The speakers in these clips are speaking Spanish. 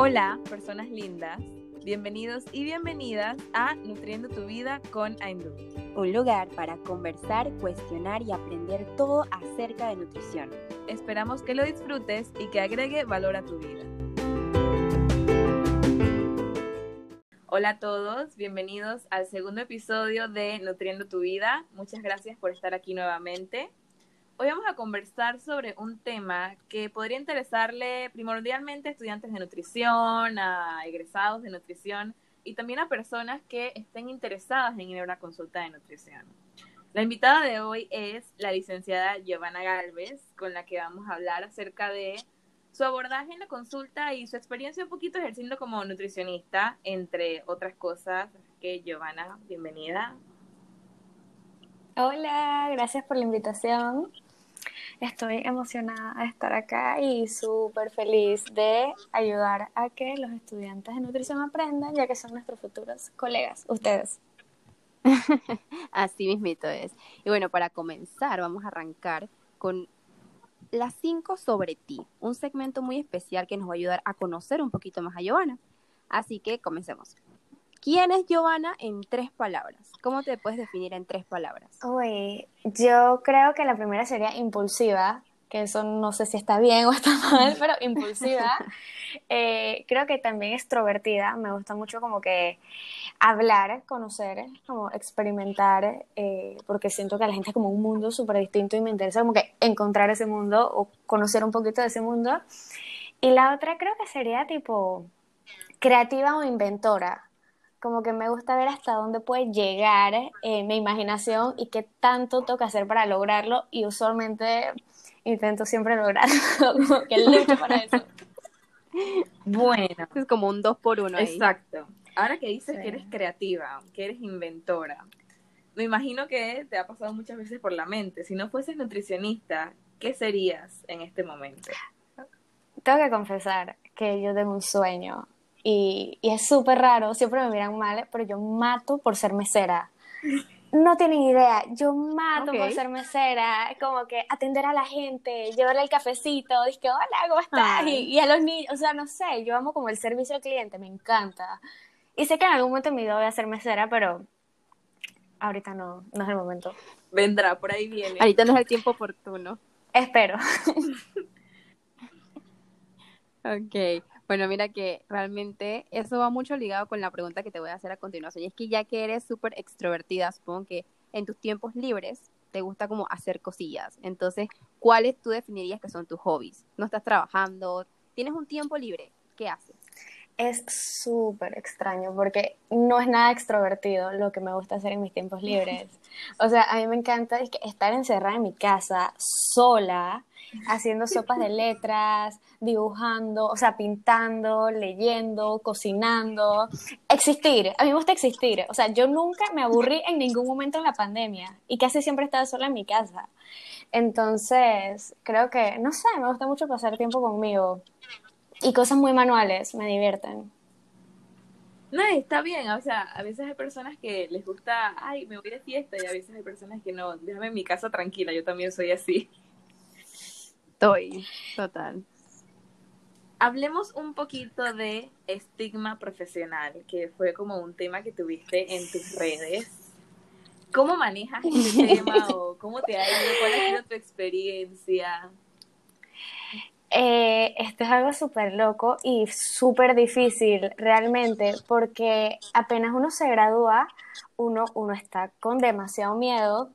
Hola, personas lindas. Bienvenidos y bienvenidas a Nutriendo tu vida con Aindu. Un lugar para conversar, cuestionar y aprender todo acerca de nutrición. Esperamos que lo disfrutes y que agregue valor a tu vida. Hola a todos, bienvenidos al segundo episodio de Nutriendo tu vida. Muchas gracias por estar aquí nuevamente. Hoy vamos a conversar sobre un tema que podría interesarle primordialmente a estudiantes de nutrición, a egresados de nutrición y también a personas que estén interesadas en ir a una consulta de nutrición. La invitada de hoy es la licenciada Giovanna Galvez, con la que vamos a hablar acerca de su abordaje en la consulta y su experiencia un poquito ejerciendo como nutricionista, entre otras cosas. Que Giovanna, bienvenida. Hola, gracias por la invitación. Estoy emocionada de estar acá y súper feliz de ayudar a que los estudiantes de nutrición aprendan, ya que son nuestros futuros colegas, ustedes. Así mismito es. Y bueno, para comenzar, vamos a arrancar con las cinco sobre ti, un segmento muy especial que nos va a ayudar a conocer un poquito más a Giovanna. Así que comencemos. ¿Quién es Giovanna en tres palabras? ¿Cómo te puedes definir en tres palabras? Uy, yo creo que la primera sería impulsiva, que eso no sé si está bien o está mal, pero impulsiva. Eh, creo que también extrovertida, me gusta mucho como que hablar, conocer, como experimentar, eh, porque siento que la gente es como un mundo súper distinto y me interesa como que encontrar ese mundo o conocer un poquito de ese mundo. Y la otra creo que sería tipo creativa o inventora, como que me gusta ver hasta dónde puede llegar eh, mi imaginación y qué tanto toca hacer para lograrlo y usualmente intento siempre lograrlo, como que lucho para eso. Bueno. Es como un dos por uno. Exacto. Ahora que dices que eres creativa, que eres inventora, me imagino que te ha pasado muchas veces por la mente. Si no fueses nutricionista, ¿qué serías en este momento? Tengo que confesar que yo tengo un sueño y, es súper raro, siempre me miran mal, pero yo mato por ser mesera. No tienen idea, yo mato por ser mesera, como que atender a la gente, llevarle el cafecito, que hola, ¿cómo estás? Y, a los niños, o sea, no sé, yo amo como el servicio al cliente, me encanta. Y sé que en algún momento en mi vida voy a ser mesera, pero ahorita no, no es el momento. Vendrá, por ahí viene. Ahorita no es el tiempo oportuno. Espero. ok, bueno, mira que realmente eso va mucho ligado con la pregunta que te voy a hacer a continuación. Y es que ya que eres súper extrovertida, supongo que en tus tiempos libres te gusta como hacer cosillas. Entonces, ¿cuáles tú definirías que son tus hobbies? ¿No estás trabajando? ¿Tienes un tiempo libre? ¿Qué haces? Es súper extraño porque no es nada extrovertido lo que me gusta hacer en mis tiempos libres. O sea, a mí me encanta estar encerrada en mi casa sola haciendo sopas de letras, dibujando, o sea, pintando, leyendo, cocinando, existir. A mí me gusta existir. O sea, yo nunca me aburrí en ningún momento en la pandemia y casi siempre estaba sola en mi casa. Entonces, creo que, no sé, me gusta mucho pasar tiempo conmigo. Y cosas muy manuales me divierten. No, está bien, o sea, a veces hay personas que les gusta, ay, me voy de fiesta, y a veces hay personas que no, déjame en mi casa tranquila, yo también soy así. Estoy, total. Hablemos un poquito de estigma profesional, que fue como un tema que tuviste en tus redes. ¿Cómo manejas este tema o cómo te ha ido? ¿Cuál ha sido tu experiencia? Eh, esto es algo súper loco y súper difícil realmente porque apenas uno se gradúa, uno, uno está con demasiado miedo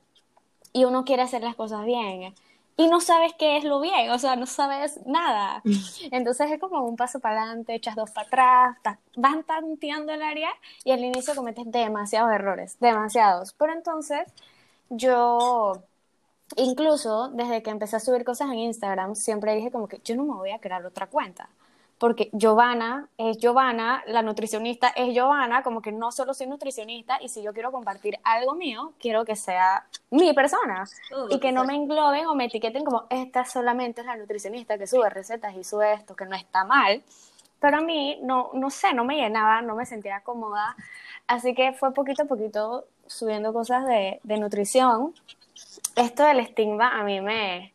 y uno quiere hacer las cosas bien y no sabes qué es lo bien, o sea, no sabes nada. Entonces es como un paso para adelante, echas dos para atrás, van tanteando el área y al inicio cometes demasiados errores, demasiados. Pero entonces yo, incluso desde que empecé a subir cosas en Instagram, siempre dije como que yo no me voy a crear otra cuenta porque Giovanna es Giovanna, la nutricionista es Giovanna, como que no solo soy nutricionista y si yo quiero compartir algo mío, quiero que sea mi persona y que no me engloben o me etiqueten como esta solamente es la nutricionista que sube recetas y sube esto, que no está mal, pero a mí no, no sé, no me llenaba, no me sentía cómoda, así que fue poquito a poquito subiendo cosas de, de nutrición. Esto del estigma a mí me,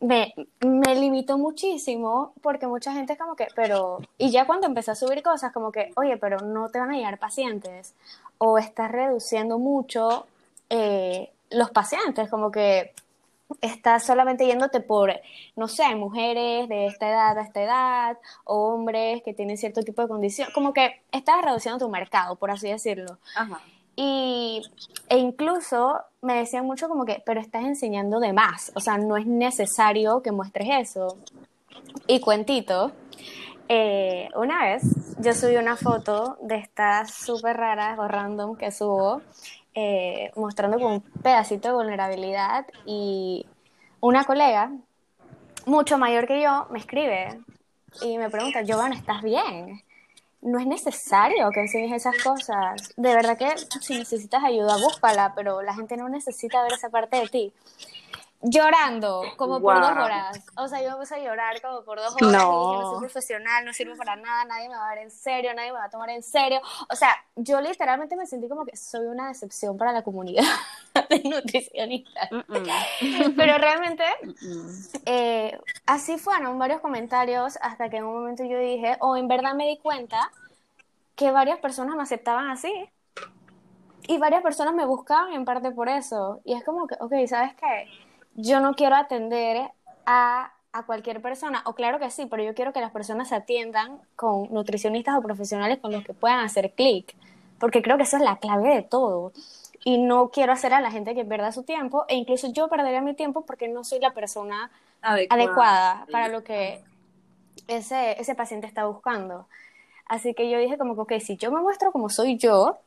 me, limitó muchísimo porque mucha gente es como que, pero, y ya cuando empecé a subir cosas como que, oye, pero no te van a llegar pacientes o estás reduciendo mucho eh, los pacientes, como que estás solamente yéndote por, no sé, mujeres de esta edad a esta edad, o hombres que tienen cierto tipo de condición, como que estás reduciendo tu mercado, por así decirlo. Ajá. Y, e incluso me decían mucho como que, pero estás enseñando de más, o sea, no es necesario que muestres eso. Y cuentito, eh, una vez yo subí una foto de estas súper raras o random que subo, eh, mostrando como un pedacito de vulnerabilidad y una colega, mucho mayor que yo, me escribe y me pregunta, Giovanna, ¿estás bien? No es necesario que enseñes esas cosas. De verdad que si necesitas ayuda, búscala, pero la gente no necesita ver esa parte de ti llorando como por dos horas. O sea, yo me puse a llorar como por dos horas No. y dije, no soy profesional, no sirvo para nada, nadie me va a ver en serio, nadie me va a tomar en serio. O sea, yo literalmente me sentí como que soy una decepción para la comunidad de nutricionistas. Pero realmente eh, así fueron varios comentarios hasta que en un momento yo dije, o en verdad me di cuenta que varias personas me aceptaban así. Y varias personas me buscaban en parte por eso. Y es como que, ok, ¿sabes qué? Yo no quiero atender a, a cualquier persona, o claro que sí, pero yo quiero que las personas se atiendan con nutricionistas o profesionales con los que puedan hacer clic, porque creo que eso es la clave de todo. Y no quiero hacer a la gente que pierda su tiempo, e incluso yo perdería mi tiempo porque no soy la persona Adecuada. para lo que ese, ese paciente está buscando. Así que yo dije como que, ok, si yo me muestro como soy yo,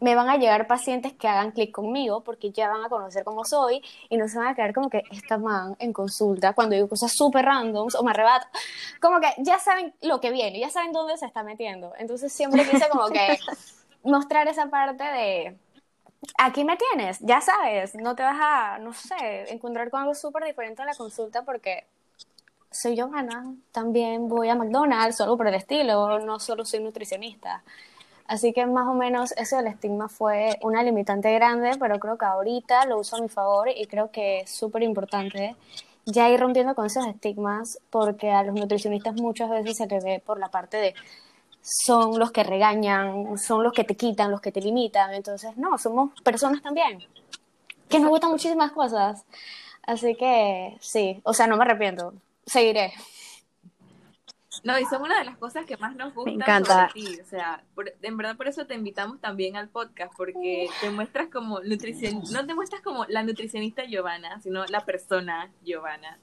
me van a llegar pacientes que hagan clic conmigo porque ya van a conocer cómo soy y no se van a quedar como que esta man en consulta cuando digo cosas súper randoms o me arrebato. Como que ya saben lo que viene, ya saben dónde se está metiendo. Entonces siempre quise como que mostrar esa parte de aquí me tienes, ya sabes, no te vas a, no sé, encontrar con algo súper diferente en la consulta porque soy Johanna, también voy a McDonald's o algo por el estilo, no solo soy nutricionista. Así que más o menos eso del estigma fue una limitante grande, pero creo que ahorita lo uso a mi favor y creo que es súper importante ya ir rompiendo con esos estigmas porque a los nutricionistas muchas veces se les ve por la parte de son los que regañan, son los que te quitan, los que te limitan. Entonces, no, somos personas también, que nos gustan muchísimas cosas. Así que sí, o sea, no me arrepiento, seguiré. No, y son una de las cosas que más nos gustan encanta. sobre ti. O sea, por- en verdad por eso te invitamos también al podcast, porque te muestras como nutricion... no te muestras como la nutricionista Giovanna, sino la persona Giovanna.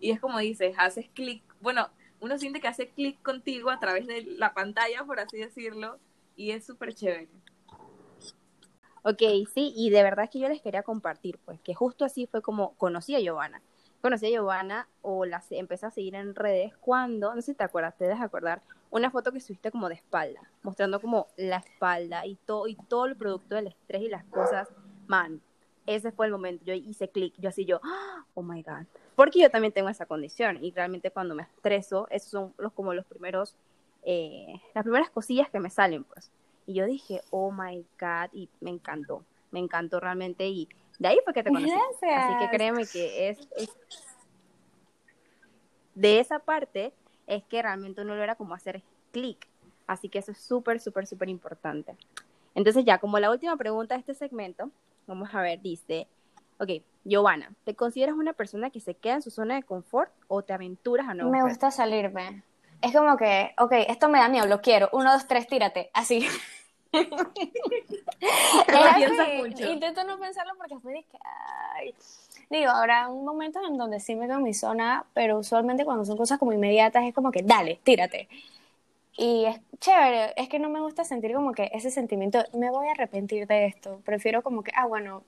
Y es como dices, haces clic, bueno, uno siente que hace clic contigo a través de la pantalla, por así decirlo, y es súper chévere. Ok, sí, y de verdad que yo les quería compartir, pues, que justo así fue como conocí a Giovanna. Conocí a Giovanna o la empecé a seguir en redes cuando, no sé si te acuerdas, te debes acordar, una foto que subiste como de espalda, mostrando como la espalda y todo, y todo el producto del estrés y las cosas. Man, ese fue el momento, yo hice clic, yo así yo, "Ah, oh my god. Porque yo también tengo esa condición y realmente cuando me estreso, esos son los, como los primeros, eh, las primeras cosillas que me salen, pues. Y yo dije, oh my God, y me encantó, me encantó realmente. Y de ahí fue que te conocí. Gracias. Así que créeme que es, es- de esa parte es que realmente uno logra como hacer clic. Así que eso es súper, súper, súper importante. Entonces ya, como la última pregunta de este segmento, vamos a ver, dice, ok, Giovanna, ¿te consideras una persona que se queda en su zona de confort o te aventuras a nuevos Me gusta salirme. Es como que, ok, esto me da miedo, lo quiero. Uno, dos, tres, tírate. Así. Piensas mucho. Intento no pensarlo porque después dije, ay. Digo, habrá un momento en donde sí me quedo en mi zona, pero usualmente cuando son cosas como inmediatas es como que, dale, tírate. Y es chévere, es que no me gusta sentir como que ese sentimiento, me voy a arrepentir de esto. Prefiero como que, ah, bueno,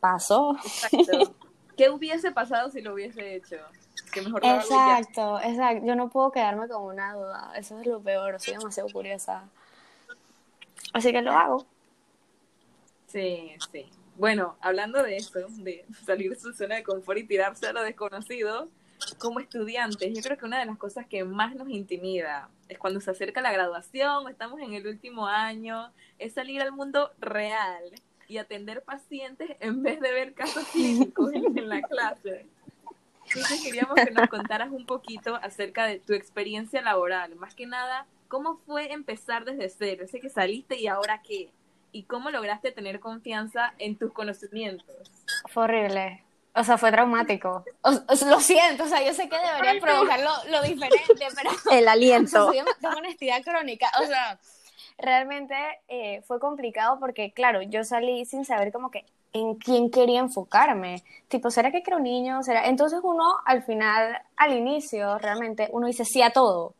pasó. Exacto. ¿Qué hubiese pasado si lo hubiese hecho? Que mejor. Exacto, exacto. Yo no puedo quedarme con una duda. Eso es lo peor. Soy demasiado curiosa. Así que lo hago. Sí, sí. Bueno, hablando de eso, de salir de su zona de confort y tirarse a lo desconocido, como estudiantes, yo creo que una de las cosas que más nos intimida es cuando se acerca la graduación, estamos en el último año, es salir al mundo real y atender pacientes en vez de ver casos clínicos en, la clase. Entonces queríamos que nos contaras un poquito acerca de tu experiencia laboral. Más que nada, ¿cómo fue empezar desde cero? Sé que saliste y ahora qué. ¿Y cómo lograste tener confianza en tus conocimientos? Fue horrible. O sea, fue traumático. lo siento, o sea, yo sé que debería provocar lo, diferente, pero... El aliento. tengo honestidad crónica, o sea, realmente eh, fue complicado porque, claro, yo salí sin saber como que en quién quería enfocarme. Tipo, ¿será que quiero un niño? ¿Será? Entonces uno, al final, al inicio, realmente, uno dice sí a todo.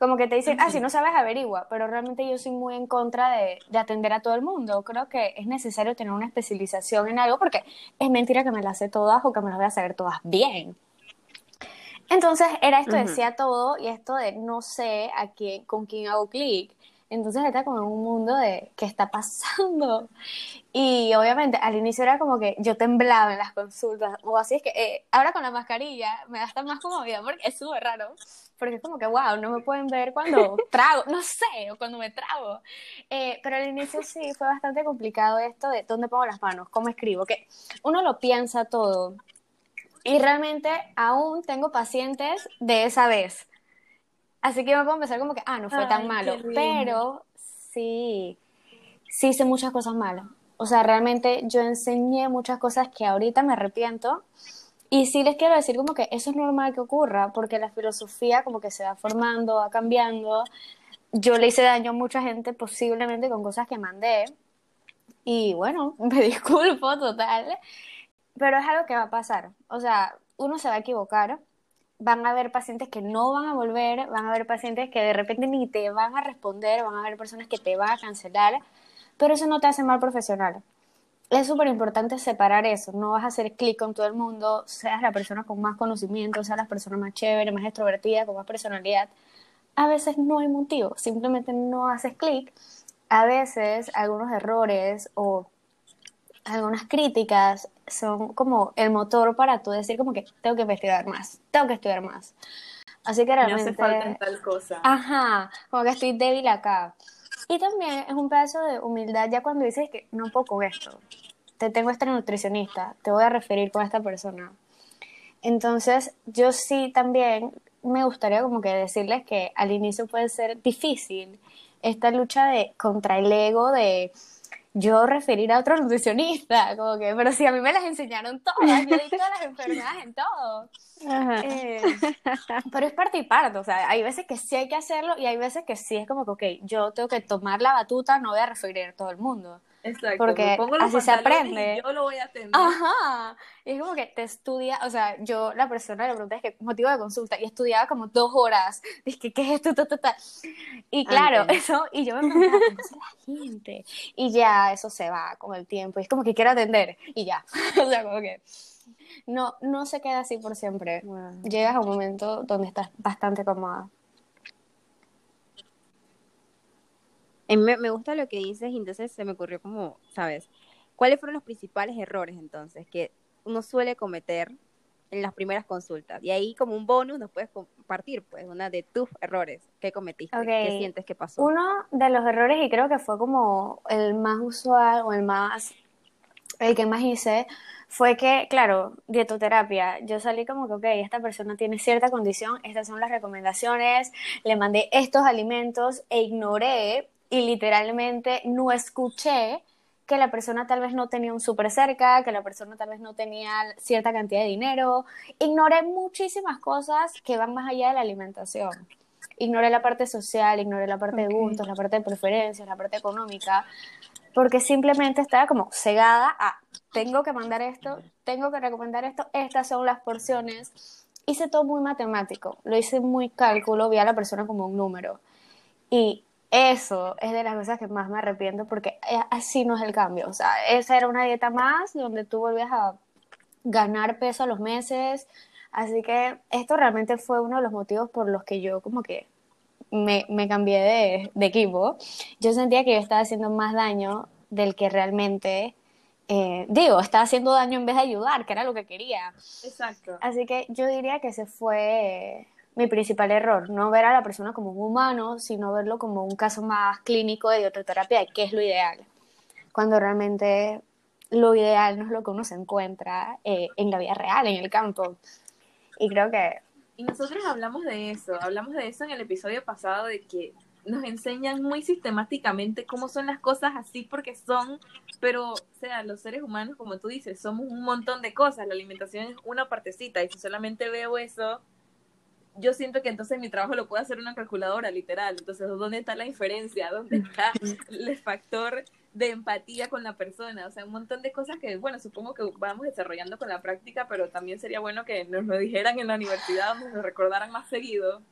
Como que te dicen, ah, si no sabes, averigua, pero realmente yo soy muy en contra de, atender a todo el mundo. Creo que es necesario tener una especialización en algo porque es mentira que me las sé todas o que me las voy a saber todas bien. Entonces era esto de sí a todo y esto de no sé a quién, con quién hago clic. Entonces está como en un mundo de qué está pasando. Y obviamente al inicio era como que yo temblaba en las consultas, o así es que eh, ahora con la mascarilla me da hasta más comodidad porque es súper raro, porque es como que, wow, no me pueden ver cuando trago, no sé, o cuando me trago. Eh, pero al inicio sí fue bastante complicado esto de dónde pongo las manos, cómo escribo, que uno lo piensa todo. Y realmente aún tengo pacientes de esa vez. Así que me puedo empezar como que, ah, no fue tan malo. Pero sí, sí hice muchas cosas malas. O sea, realmente yo enseñé muchas cosas que ahorita me arrepiento. Y sí les quiero decir como que eso es normal que ocurra, porque la filosofía como que se va formando, va cambiando. Yo le hice daño a mucha gente posiblemente con cosas que mandé. Y bueno, me disculpo total. Pero es algo que va a pasar. O sea, uno se va a equivocar van a haber pacientes que no van a volver, van a haber pacientes que de repente ni te van a responder, van a haber personas que te van a cancelar, pero eso no te hace mal profesional. Es súper importante separar eso, no vas a hacer clic con todo el mundo, seas la persona con más conocimiento, seas la persona más chévere, más extrovertida, con más personalidad. A veces no hay motivo, simplemente no haces clic. A veces algunos errores o algunas críticas son como el motor para tú decir como que tengo que investigar más, tengo que estudiar más. Así que realmente... Me hace falta tal cosa. Ajá, como que estoy débil acá. Y también es un pedazo de humildad ya cuando dices que no puedo con esto. Te tengo esta nutricionista, te voy a referir con esta persona. Entonces, yo sí también me gustaría como que decirles que al inicio puede ser difícil esta lucha de contra el ego de yo referir a otro nutricionista, como que, pero si a mí me las enseñaron todas, yo di todas las enfermedades en todo. Eh, pero es parte y parte, o sea, hay veces que sí hay que hacerlo y hay veces que sí es como que, ok, yo tengo que tomar la batuta, no voy a referir a todo el mundo. Exacto. Porque así se aprende. yo lo voy a atender. Ajá. Y es como que te estudia, o sea, yo la persona le pregunté, es que motivo de consulta, y estudiaba como dos horas. Dije, ¿qué es esto? Y claro, eso, y yo me preguntaba, ¿qué es la gente? Y ya eso se va con el tiempo. Y es como que quiero atender, y ya. o sea, como que no, no se queda así por siempre. Llegas a un momento donde estás bastante cómoda. Me, me gusta lo que dices y entonces se me ocurrió como, ¿sabes? ¿Cuáles fueron los principales errores entonces que uno suele cometer en las primeras consultas? Y ahí como un bonus nos puedes compartir, pues, una de tus errores que cometiste, que sientes que pasó. Uno de los errores, y creo que fue como el más usual o el más, el que más hice, fue que, claro, dietoterapia, yo salí como que, ok, esta persona tiene cierta condición, estas son las recomendaciones, le mandé estos alimentos e ignoré y literalmente no escuché que la persona tal vez no tenía un súper cerca, que la persona tal vez no tenía cierta cantidad de dinero. Ignoré muchísimas cosas que van más allá de la alimentación. Ignoré la parte social, ignoré la parte de gustos, la parte de preferencias, la parte económica, porque simplemente estaba como cegada a, tengo que mandar esto, tengo que recomendar esto, estas son las porciones. Hice todo muy matemático, lo hice muy cálculo, vi a la persona como un número. Y eso es de las cosas que más me arrepiento porque eh, así no es el cambio. O sea, esa era una dieta más donde tú volvías a ganar peso a los meses. Así que esto realmente fue uno de los motivos por los que yo como que me, me cambié de, de, equipo. Yo sentía que yo estaba haciendo más daño del que realmente, eh, digo, estaba haciendo daño en vez de ayudar, que era lo que quería. Exacto. Así que yo diría que ese fue mi principal error, no ver a la persona como un humano, sino verlo como un caso más clínico de dietoterapia, que es lo ideal, cuando realmente lo ideal no es lo que uno se encuentra eh, en la vida real, en el campo. Y creo que... Y nosotros hablamos de eso, hablamos de eso en el episodio pasado, de que nos enseñan muy sistemáticamente cómo son las cosas así porque son, pero, sea, los seres humanos, como tú dices, somos un montón de cosas, la alimentación es una partecita, y si solamente veo eso, yo siento que entonces mi trabajo lo puede hacer una calculadora, literal. Entonces, ¿dónde está la diferencia? ¿Dónde está el factor de empatía con la persona? O sea, un montón de cosas que, bueno, supongo que vamos desarrollando con la práctica, pero también sería bueno que nos lo dijeran en la universidad, nos lo recordaran más seguido.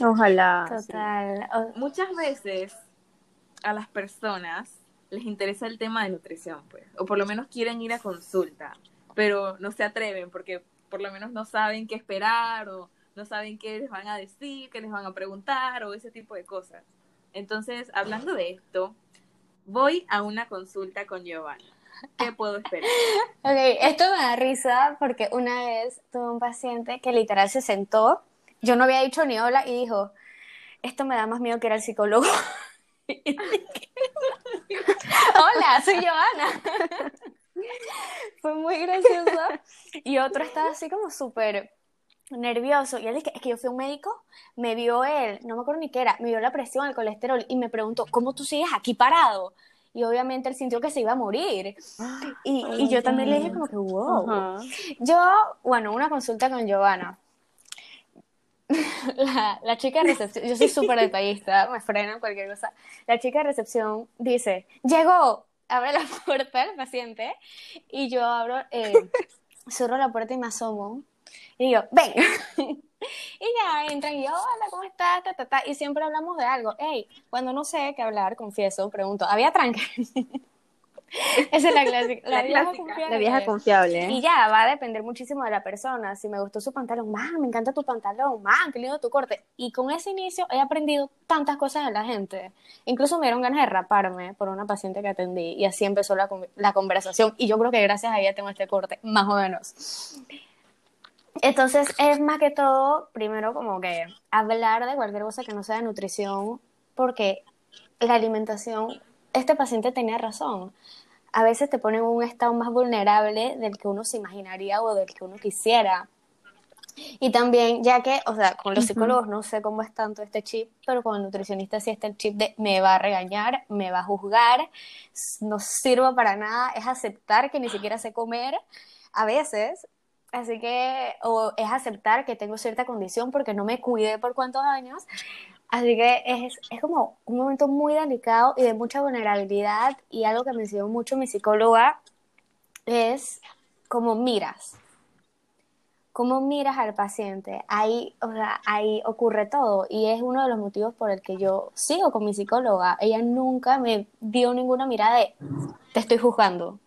Ojalá. Total. Muchas veces a las personas les interesa el tema de nutrición, pues, o por lo menos quieren ir a consulta, pero no se atreven porque por lo menos no saben qué esperar o no saben qué les van a decir, qué les van a preguntar o ese tipo de cosas. Entonces, hablando de esto, voy a una consulta con Giovanna. ¿Qué puedo esperar? Ok, esto me da risa porque una vez tuve un paciente que literal se sentó, yo no había dicho ni hola y dijo, esto me da más miedo que era el psicólogo. hola, soy Giovanna. Fue muy gracioso. Y otro estaba así como súper nervioso. Y él dice, es que yo fui a un médico, me vio él, no me acuerdo ni qué era, me vio la presión, el colesterol y me preguntó, ¿cómo tú sigues aquí parado? Y obviamente él sintió que se iba a morir. Y, y yo también le dije como que, wow. Yo, bueno, una consulta con Giovanna. La, la, chica de recepción, yo soy súper detallista, me frenan cualquier cosa. La chica de recepción dice, llegó, abre la puerta el paciente y yo abro, eh, cierro la puerta y me asomo y digo, ven. y ya entran y yo, hola, ¿cómo estás? Y siempre hablamos de algo. Hey, cuando no sé qué hablar, confieso, pregunto, ¿había tranque? Esa es la clásica. La, vieja, confiable. La vieja confiable. Y ya, va a depender muchísimo de la persona. Si me gustó su pantalón, man, me encanta tu pantalón, man, qué lindo tu corte. Y con ese inicio he aprendido tantas cosas de la gente. Incluso me dieron ganas de raparme por una paciente que atendí. Y así empezó la, la conversación. Y yo creo que gracias a ella tengo este corte, más o menos. Entonces es más que todo, primero como que hablar de cualquier cosa que no sea de nutrición, porque la alimentación, este paciente tenía razón a veces te pone en un estado más vulnerable del que uno se imaginaría o del que uno quisiera. Y también, ya que, o sea, con los psicólogos no sé cómo es tanto este chip, pero con el nutricionista sí está el chip de me va a regañar, me va a juzgar, no sirvo para nada, es aceptar que ni siquiera sé comer a veces, así que, o es aceptar que tengo cierta condición porque no me cuidé por cuántos años, Así que es, es, como un momento muy delicado y de mucha vulnerabilidad y algo que me enseñó mucho mi psicóloga es cómo miras, cómo miras al paciente. Ahí, o sea, ahí ocurre todo y es uno de los motivos por el que yo sigo con mi psicóloga. Ella nunca me dio ninguna mirada de te estoy juzgando.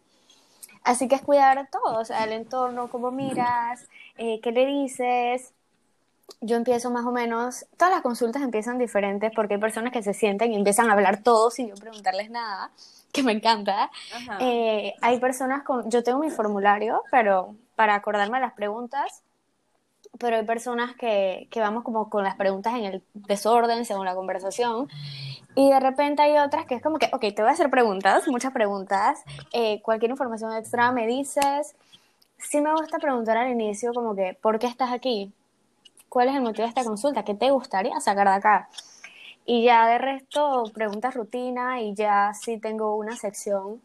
Así que es cuidar todo, o sea, el entorno, cómo miras, eh, qué le dices, yo empiezo más o menos, todas las consultas empiezan diferentes porque hay personas que se sienten y empiezan a hablar todo sin yo preguntarles nada, que me encanta. Eh, hay personas con, yo tengo mi formulario, pero para acordarme las preguntas, pero hay personas que, que vamos como con las preguntas en el desorden según la conversación. Y de repente hay otras que es como que, ok, te voy a hacer preguntas, muchas preguntas, eh, cualquier información extra me dices. Sí me gusta preguntar al inicio como que, ¿por qué estás aquí? Cuál es el motivo de esta consulta, qué te gustaría sacar de acá. Y ya de resto, preguntas rutina y ya sí tengo una sección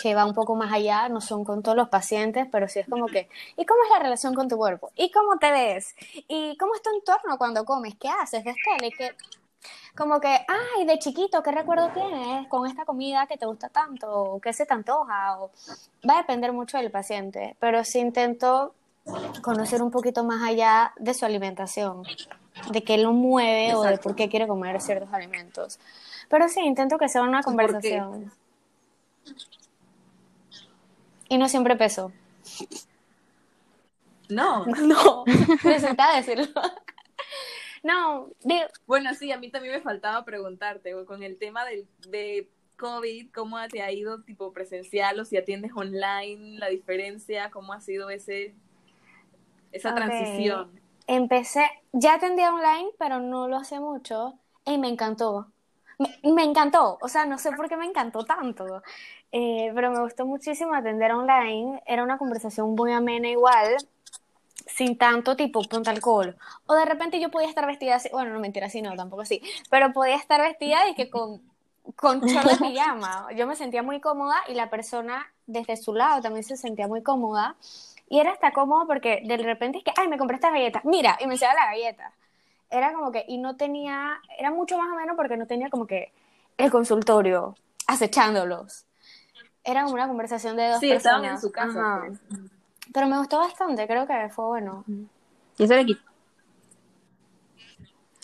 que va un poco más allá, no son con todos los pacientes, pero sí es como que, ¿y cómo es la relación con tu cuerpo? ¿Y cómo te ves? ¿Y cómo es tu entorno cuando comes? ¿Qué haces? ¿Qué ¿Qué? Como que, ay, de chiquito, ¿qué recuerdo tienes con esta comida que te gusta tanto? ¿Qué se te antoja? O, va a depender mucho del paciente, pero sí intento conocer un poquito más allá de su alimentación, de qué lo mueve o de por qué quiere comer ciertos alimentos. Pero sí, intento que sea una conversación. Y no siempre peso. No. No, necesitaba decirlo. No, bueno, sí, a mí también me faltaba preguntarte, con el tema del, de COVID, ¿cómo te ha ido tipo presencial o si atiendes online, la diferencia, cómo ha sido ese esa transición? Empecé, ya atendía online, pero no lo hacía mucho y me encantó. Me, encantó, o sea, no sé por qué me encantó tanto, eh, pero me gustó muchísimo atender online. Era una conversación muy amena igual. sin tanto tipo punta alcohol. O de repente yo podía estar vestida así, bueno, no mentira, así no, tampoco así, pero podía estar vestida y que con, con short de pijama. Yo me sentía muy cómoda y la persona desde su lado también se sentía muy cómoda. Y era hasta cómodo porque de repente es que, ay, me compré estas galletas, mira, y me enseñaba la galleta. Era como que, y no tenía, era mucho más o menos porque no tenía como que el consultorio acechándolos. Era como una conversación de dos Sí, personas. estaban en su casa. Ajá. pues. Pero me gustó bastante, creo que fue bueno. Y eso le quitaba,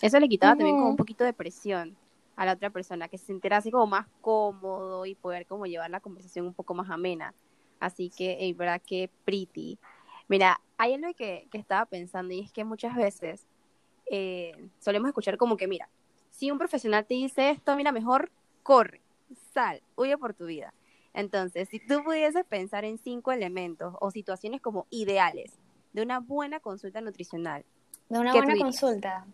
eso le quitaba también como un poquito de presión a la otra persona, que se sintiera así como más cómodo y poder como llevar la conversación un poco más amena. Así que, es verdad que pretty. Mira, hay algo que, que estaba pensando y es que muchas veces eh, solemos escuchar como que, mira, si un profesional te dice esto, mira, mejor corre, sal, huye por tu vida. Entonces, si tú pudieses pensar en cinco elementos o situaciones como ideales de una buena consulta nutricional, De una ¿Qué buena consulta.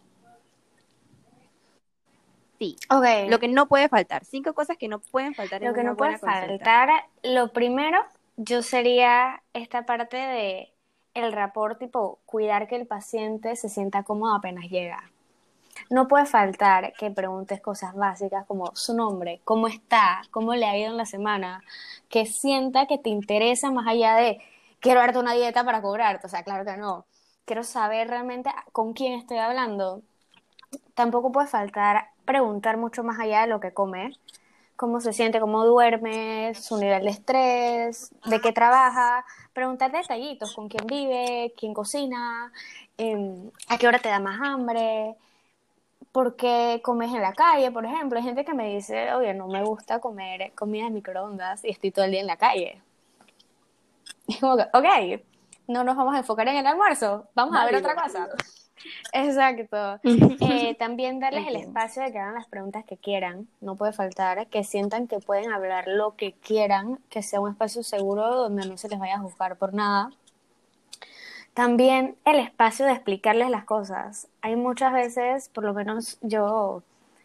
sí, Ok. lo que no puede faltar, cinco cosas que no pueden faltar en Lo que una no puede buena consulta. faltar, lo primero, yo sería esta parte de el rapport, tipo, cuidar que el paciente se sienta cómodo apenas llega. No puede faltar que preguntes cosas básicas como su nombre, cómo está, cómo le ha ido en la semana, que sienta que te interesa más allá de quiero darte una dieta para cobrarte, o sea, claro que no. Quiero saber realmente con quién estoy hablando. Tampoco puede faltar preguntar mucho más allá de lo que come, cómo se siente, cómo duerme, su nivel de estrés, de qué trabaja, preguntar detallitos, con quién vive, quién cocina, em, a qué hora te da más hambre, por qué comes en la calle, por ejemplo. Hay gente que me dice, oye, no me gusta comer comida en microondas y estoy todo el día en la calle. Y como que, ok, no nos vamos a enfocar en el almuerzo, vamos a ver otra cosa. Exacto. Eh, también darles el espacio de que hagan las preguntas que quieran, no puede faltar, que sientan que pueden hablar lo que quieran, que sea un espacio seguro donde no se les vaya a juzgar por nada. También el espacio de explicarles las cosas. Hay muchas veces, por lo menos yo,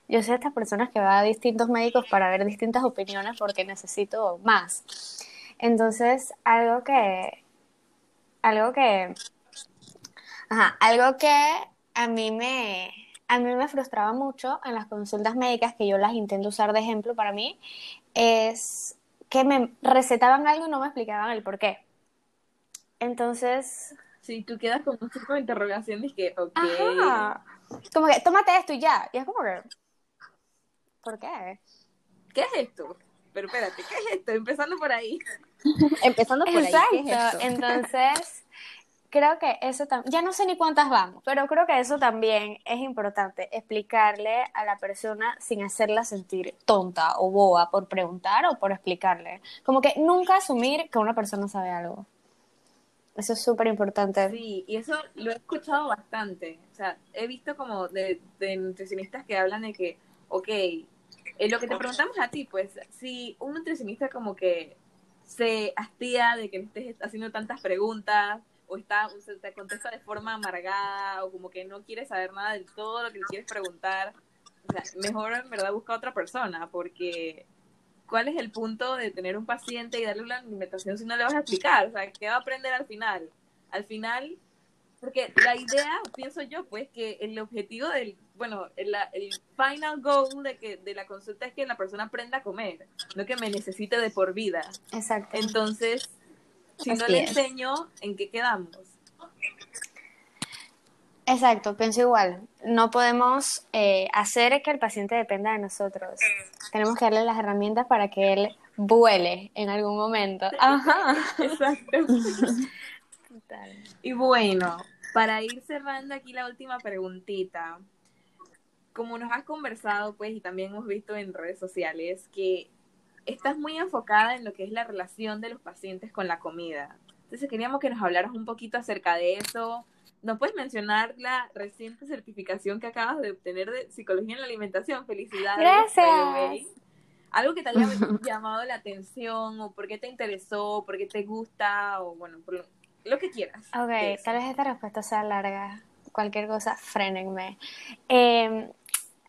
yo soy de estas personas que va a distintos médicos para ver distintas opiniones porque necesito más. Entonces, algo que, algo que, ajá, algo que a mí me, a mí me frustraba mucho en las consultas médicas, que yo las intento usar de ejemplo para mí, es que me recetaban algo y no me explicaban el por qué. Entonces, Sí, tú quedas con un signo de interrogación y que, ok. ajá, como que tómate esto y ya. Y es como que, ¿por qué? ¿Qué es esto? Pero espérate, ¿qué es esto? Empezando por ahí. Empezando por ahí, ¿qué es Exacto. esto? Entonces, creo que eso también, ya no sé ni cuántas vamos, pero creo que eso también es importante, explicarle a la persona sin hacerla sentir tonta o boba por preguntar o por explicarle. Como que nunca asumir que una persona sabe algo. Eso es súper importante. Sí, y eso lo he escuchado bastante. O sea, he visto como de, de nutricionistas que hablan de que, ok, eh, lo que te preguntamos a ti, pues, si un nutricionista como que se hastía de que estés haciendo tantas preguntas, o está, o se te contesta de forma amargada, o como que no quiere saber nada de todo lo que le quieres preguntar, o sea, mejor en verdad busca a otra persona, porque ¿cuál es el punto de tener un paciente y darle una alimentación si no le vas a explicar? O sea, ¿qué va a aprender al final? Al final, porque la idea, pienso yo, pues, que el objetivo del, bueno, el, el final goal de, que, de la consulta es que la persona aprenda a comer, no que me necesite de por vida. Exacto. Entonces, si no le es. enseño, ¿en qué quedamos? Exacto, pienso igual. No podemos eh, hacer que el paciente dependa de nosotros. Tenemos que darle las herramientas para que él vuele en algún momento. Ajá. Exacto. Total. Y bueno, para ir cerrando aquí la última preguntita, como nos has conversado, pues, y también hemos visto en redes sociales, que estás muy enfocada en lo que es la relación de los pacientes con la comida. Entonces queríamos que nos hablaras un poquito acerca de eso. ¿Nos puedes mencionar la reciente certificación que acabas de obtener de psicología en la alimentación? Felicidades. Gracias. Algo que te haya llamado la atención, o por qué te interesó, por qué te gusta, o bueno, por lo, lo que quieras. Ok, tal vez esta respuesta sea larga. Cualquier cosa, frénenme. Eh,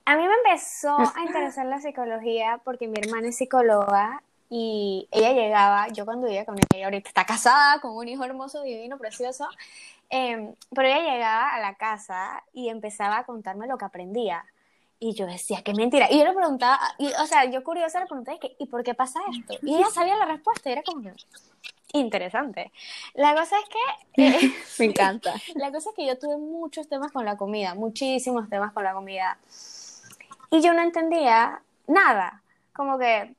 a mí me empezó a interesar la psicología porque mi hermana es psicóloga y ella llegaba, yo cuando vivía con ella, ahorita está casada con un hijo hermoso, divino, precioso, Em, pero ella llegaba a la casa y empezaba a contarme lo que aprendía. Y yo decía, qué mentira. Y yo le preguntaba, y, o sea, yo curiosa le pregunté, ¿y por qué pasa esto? Y ella sabía la respuesta y era como interesante. La cosa es que... Eh, Me encanta. La cosa es que yo tuve muchos temas con la comida, muchísimos temas con la comida. Y yo no entendía nada. Como que...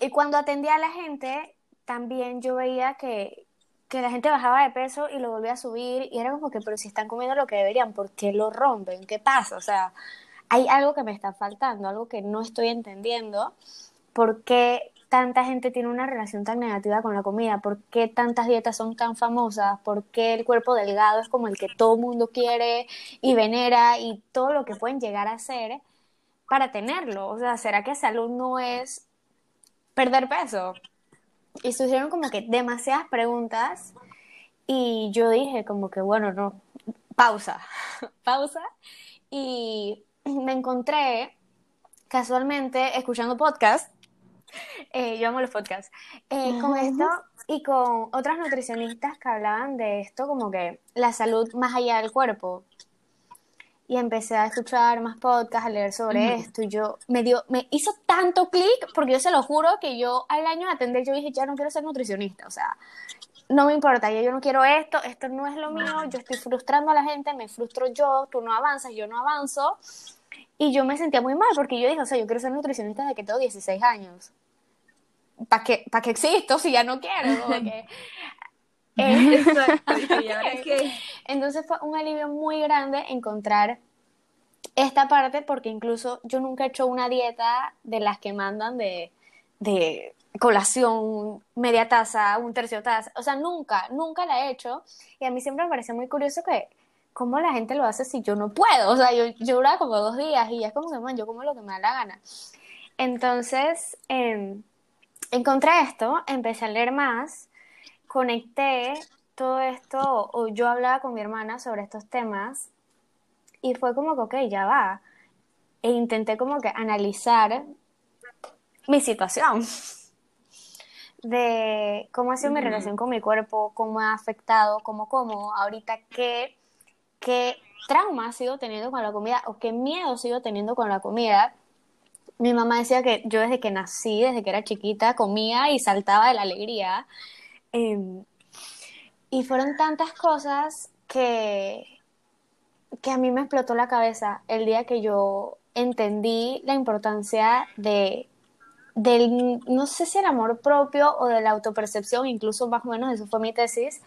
Y cuando atendía a la gente, también yo veía que, que la gente bajaba de peso y lo volvía a subir y era como que, pero si están comiendo lo que deberían, ¿por qué lo rompen? ¿Qué pasa? O sea, hay algo que me está faltando, algo que no estoy entendiendo. ¿Por qué tanta gente tiene una relación tan negativa con la comida? ¿Por qué tantas dietas son tan famosas? ¿Por qué el cuerpo delgado es como el que todo mundo quiere y venera y todo lo que pueden llegar a hacer para tenerlo? O sea, ¿será que salud no es perder peso? Y surgieron como que demasiadas preguntas y yo dije como que, bueno, no, pausa, pausa. Y me encontré casualmente escuchando podcast, eh, yo amo los podcasts, eh, con esto y con otras nutricionistas que hablaban de esto como que la salud más allá del cuerpo. Y empecé a escuchar más podcasts, a leer sobre esto y yo me dio, me hizo tanto clic porque yo se lo juro que yo al año de atender yo dije, ya no quiero ser nutricionista, o sea, no me importa, yo, yo no quiero esto, esto no es lo mío, yo estoy frustrando a la gente, me frustro yo, tú no avanzas, yo no avanzo y yo me sentía muy mal porque yo dije, o sea, yo quiero ser nutricionista desde que tengo 16 años. ¿Para qué, ¿Para qué existo si ya no quiero? Entonces fue un alivio muy grande encontrar esta parte porque incluso yo nunca he hecho una dieta de las que mandan de, de colación, media taza, un tercio taza, o sea, nunca, nunca la he hecho y a mí siempre me parece muy curioso que ¿cómo la gente lo hace si yo no puedo? O sea, yo, yo duraba como dos días y ya es como que, bueno, yo como lo que me da la gana. Entonces, em, encontré esto, empecé a leer más, conecté todo esto, o yo hablaba con mi hermana sobre estos temas y fue como que, ok, ya va. E intenté como que analizar mi situación de cómo ha sido mi relación con mi cuerpo, cómo ha afectado, cómo como, ahorita qué qué trauma sigo teniendo con la comida o qué miedo sigo teniendo con la comida. Mi mamá decía que yo desde que nací, desde que era chiquita, comía y saltaba de la alegría. Em, y fueron tantas cosas que, que a mí me explotó la cabeza el día que yo entendí la importancia de del, no sé si el amor propio o de la autopercepción, incluso más o menos eso fue mi tesis,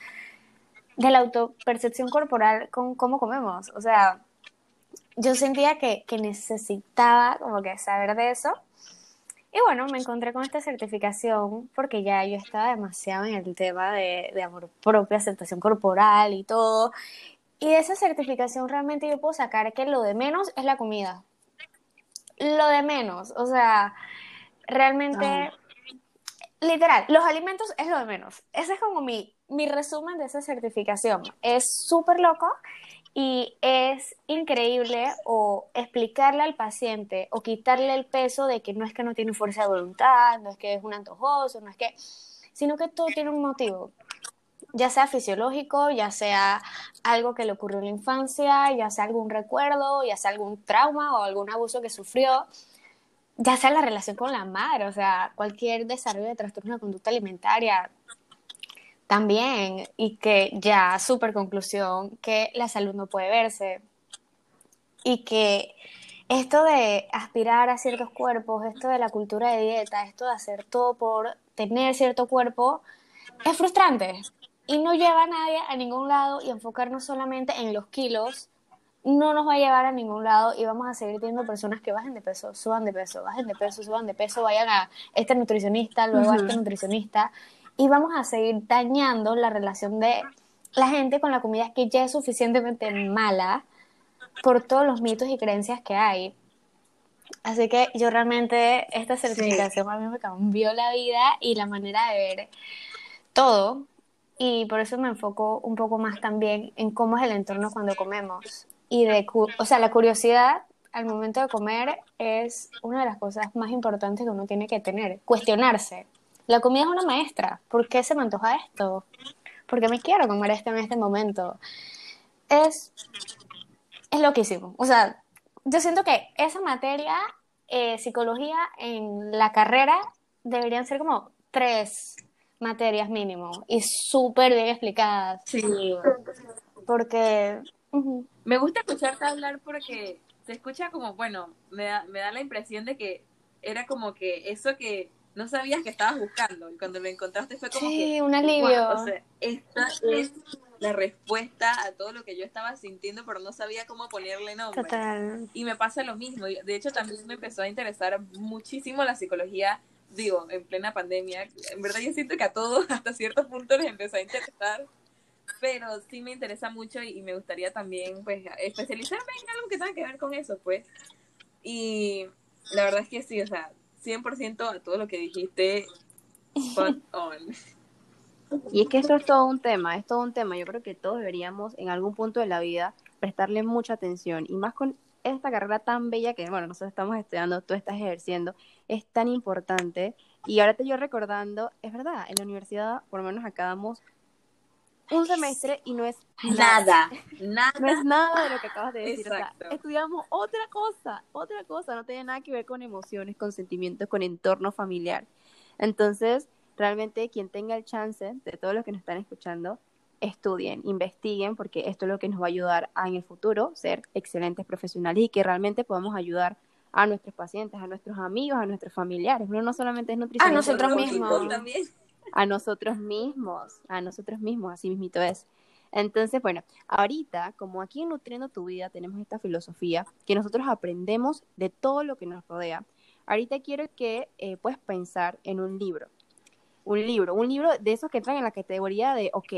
de la autopercepción corporal con cómo comemos. O sea, yo sentía que, necesitaba como que saber de eso. Y bueno, me encontré con esta certificación porque ya yo estaba demasiado en el tema de, de amor propio, aceptación corporal y todo. Y de esa certificación realmente yo puedo sacar que lo de menos es la comida. Lo de menos, o sea, realmente, literal, los alimentos es lo de menos. Ese es como mi, mi resumen de esa certificación es súper loco y es increíble o explicarle al paciente o quitarle el peso de que no es que no tiene fuerza de voluntad, no es que es un antojoso, no es que, sino que todo tiene un motivo, ya sea fisiológico, ya sea algo que le ocurrió en la infancia, ya sea algún recuerdo, ya sea algún trauma o algún abuso que sufrió, ya sea la relación con la madre, o sea, cualquier desarrollo de trastorno de conducta alimentaria, también, y que ya, súper conclusión, que la salud no puede verse. Y que esto de aspirar a ciertos cuerpos, esto de la cultura de dieta, esto de hacer todo por tener cierto cuerpo, es frustrante. Y no lleva a nadie a ningún lado y enfocarnos solamente en los kilos no nos va a llevar a ningún lado y vamos a seguir teniendo personas que bajen de peso, suban de peso, bajen de peso, suban de peso, vayan a este nutricionista, luego a este nutricionista y vamos a seguir dañando la relación de la gente con la comida que ya es suficientemente mala por todos los mitos y creencias que hay. Así que yo realmente esta certificación a mí me cambió la vida y la manera de ver todo y por eso me enfoco un poco más también en cómo es el entorno cuando comemos y de o sea, la curiosidad al momento de comer es una de las cosas más importantes que uno tiene que tener, cuestionarse. La comida es una maestra. ¿Por qué se me antoja esto? ¿Por qué me quiero comer esto en este momento? es, es loquísimo. O sea, yo siento que esa materia, eh, psicología en la carrera, deberían ser como tres materias mínimo y súper bien explicadas. Sí. Porque... Me gusta escucharte hablar porque se escucha como, bueno, me da, me da la impresión de que era como que eso que no sabías que estabas buscando y cuando lo encontraste fue como Sí, que un alivio. "Guau", o sea, esta es la respuesta a todo lo que yo estaba sintiendo pero no sabía cómo ponerle nombre. Total. Y me pasa lo mismo. De hecho, también me empezó a interesar muchísimo la psicología, digo, en plena pandemia. En verdad, yo siento que a todos, hasta cierto punto, les empezó a interesar. Pero sí me interesa mucho y, y me gustaría también, pues, especializarme en algo que tenga que ver con eso, pues. Y la verdad es que sí, o sea, 100% a todo lo que dijiste, on. Y es que esto es todo un tema, es todo un tema. Yo creo que todos deberíamos en algún punto de la vida prestarle mucha atención y más con esta carrera tan bella que, bueno, nosotros estamos estudiando, tú estás ejerciendo, es tan importante. Y ahora te yo recordando, es verdad, en la universidad, por lo menos acá damos un semestre y no es Nada, no nada. es nada de lo que acabas de decir. O sea, estudiamos otra cosa, otra cosa, no tiene nada que ver con emociones, con sentimientos, con entorno familiar. Entonces, realmente quien tenga el chance, de todos los que nos están escuchando, estudien, investiguen, porque esto es lo que nos va a ayudar a en el futuro ser excelentes profesionales y que realmente podamos ayudar a nuestros pacientes, a nuestros amigos, a nuestros familiares. Uno no solamente es nutricionista, nosotros Otro mismos. También. A nosotros mismos, a nosotros mismos, así mismito es. Entonces, bueno, ahorita, como aquí en Nutriendo tu Vida tenemos esta filosofía que nosotros aprendemos de todo lo que nos rodea, ahorita quiero que eh, puedas pensar en un libro. Un libro, un libro de esos que entran en la categoría de, ok,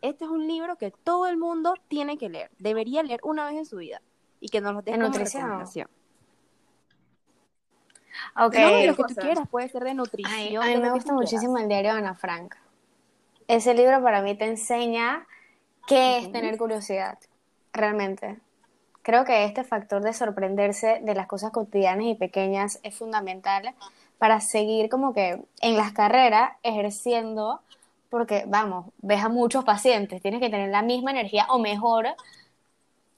este es un libro que todo el mundo tiene que leer, debería leer una vez en su vida y que nos lo deje De como recomendación. Ok. No, de lo que tú quieras, puede ser de Ay, nutrición. a mí de me gusta muchísimo el diario de Ana Frank. Ese libro para mí te enseña qué es tener curiosidad, realmente. Creo que este factor de sorprenderse de las cosas cotidianas y pequeñas es fundamental para seguir como que en las carreras ejerciendo, porque vamos, ves a muchos pacientes, tienes que tener la misma energía o mejor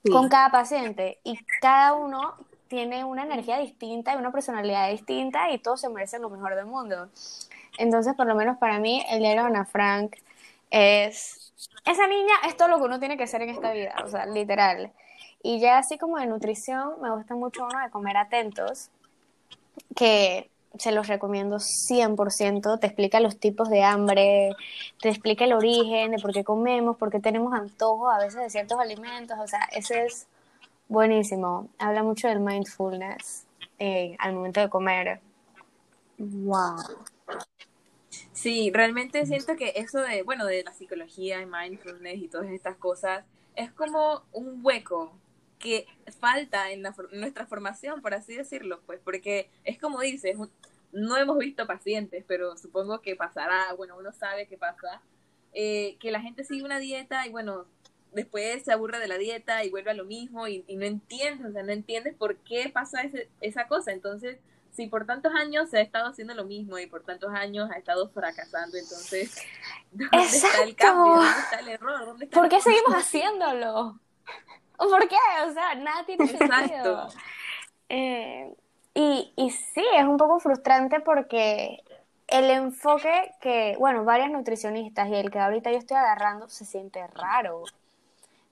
Sí. con cada paciente y cada uno tiene una energía distinta y una personalidad distinta y todos se merecen lo mejor del mundo. Entonces, por lo menos para mí, el diario de Ana Frank es... Esa niña es todo lo que uno tiene que ser en esta vida, o sea, literal. Y ya así como de nutrición, me gusta mucho uno de comer atentos, que se los recomiendo 100%, te explica los tipos de hambre, te explica el origen de por qué comemos, por qué tenemos antojos a veces de ciertos alimentos, o sea, ese es buenísimo. Habla mucho del mindfulness eh, al momento de comer. Wow. Sí, realmente siento que eso de, bueno, de la psicología y mindfulness y todas estas cosas es como un hueco que falta en, la nuestra formación, por así decirlo, pues, porque es como dices, no hemos visto pacientes, pero supongo que pasará, bueno, uno sabe qué pasa, eh, que la gente sigue una dieta y bueno, después se aburre de la dieta y vuelve a lo mismo y, y no entiendes, o sea, no entiendes por qué pasa ese- esa cosa, entonces si por tantos años se ha estado haciendo lo mismo y por tantos años ha estado fracasando, entonces, ¿dónde está el cambio? ¿Dónde está el error? ¿Dónde está ¿Por qué seguimos haciéndolo? ¿O ¿Por qué? O sea, nada tiene sentido. Exacto. Eh, y, y sí, es un poco frustrante porque el enfoque que, bueno, varias nutricionistas y el que ahorita yo estoy agarrando se siente raro.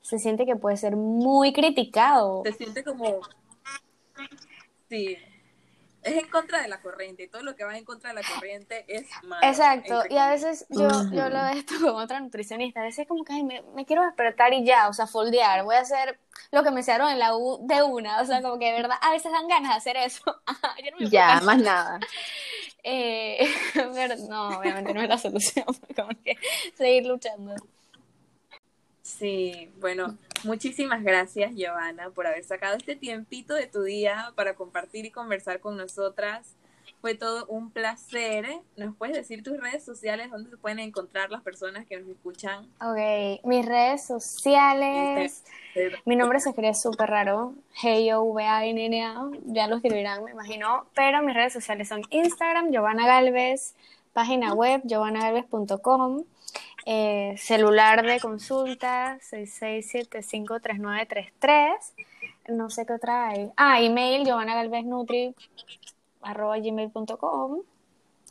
Se siente que puede ser muy criticado. Se siente como... Sí. Es en contra de la corriente y todo lo que va en contra de la corriente es malo. Exacto, y a veces yo, yo hablo de esto con otra nutricionista, a veces como que ay, me, me quiero despertar y ya, o sea, foldear, voy a hacer lo que me enseñaron en la U de una, o sea, como que de verdad, a veces dan ganas de hacer eso. Yo no me Ya, más nada. Eh, pero no, obviamente no es la solución, como que seguir luchando. Sí, bueno, muchísimas gracias, Giovanna, por haber sacado este tiempito de tu día para compartir y conversar con nosotras. Fue todo un placer. ¿Nos puedes decir tus redes sociales donde se pueden encontrar las personas que nos escuchan? Ok, mis redes sociales, mi nombre se escribe súper raro, G-O-V-A-N-N-A, ya lo escribirán, me imagino, pero mis redes sociales son Instagram, Giovanna Galvez, página web, giovannagalvez.com, Eh, celular de consulta 66753933. No sé qué otra hay. Ah, email gmail.com.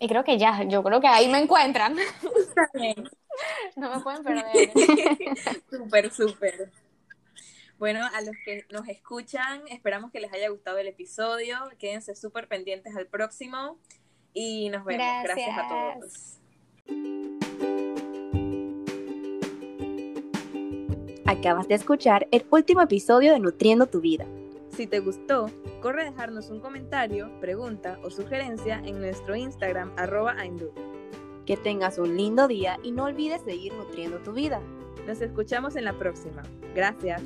Y creo que ya, yo creo que ahí me encuentran. no me pueden perder. súper, súper. Bueno, a los que nos escuchan, esperamos que les haya gustado el episodio. Quédense súper pendientes al próximo y nos vemos. Gracias, a todos. Acabas de escuchar el último episodio de Nutriendo tu Vida. Si te gustó, corre a dejarnos un comentario, pregunta o sugerencia en nuestro Instagram arroba Que tengas un lindo día y no olvides seguir nutriendo tu vida. Nos escuchamos en la próxima. Gracias.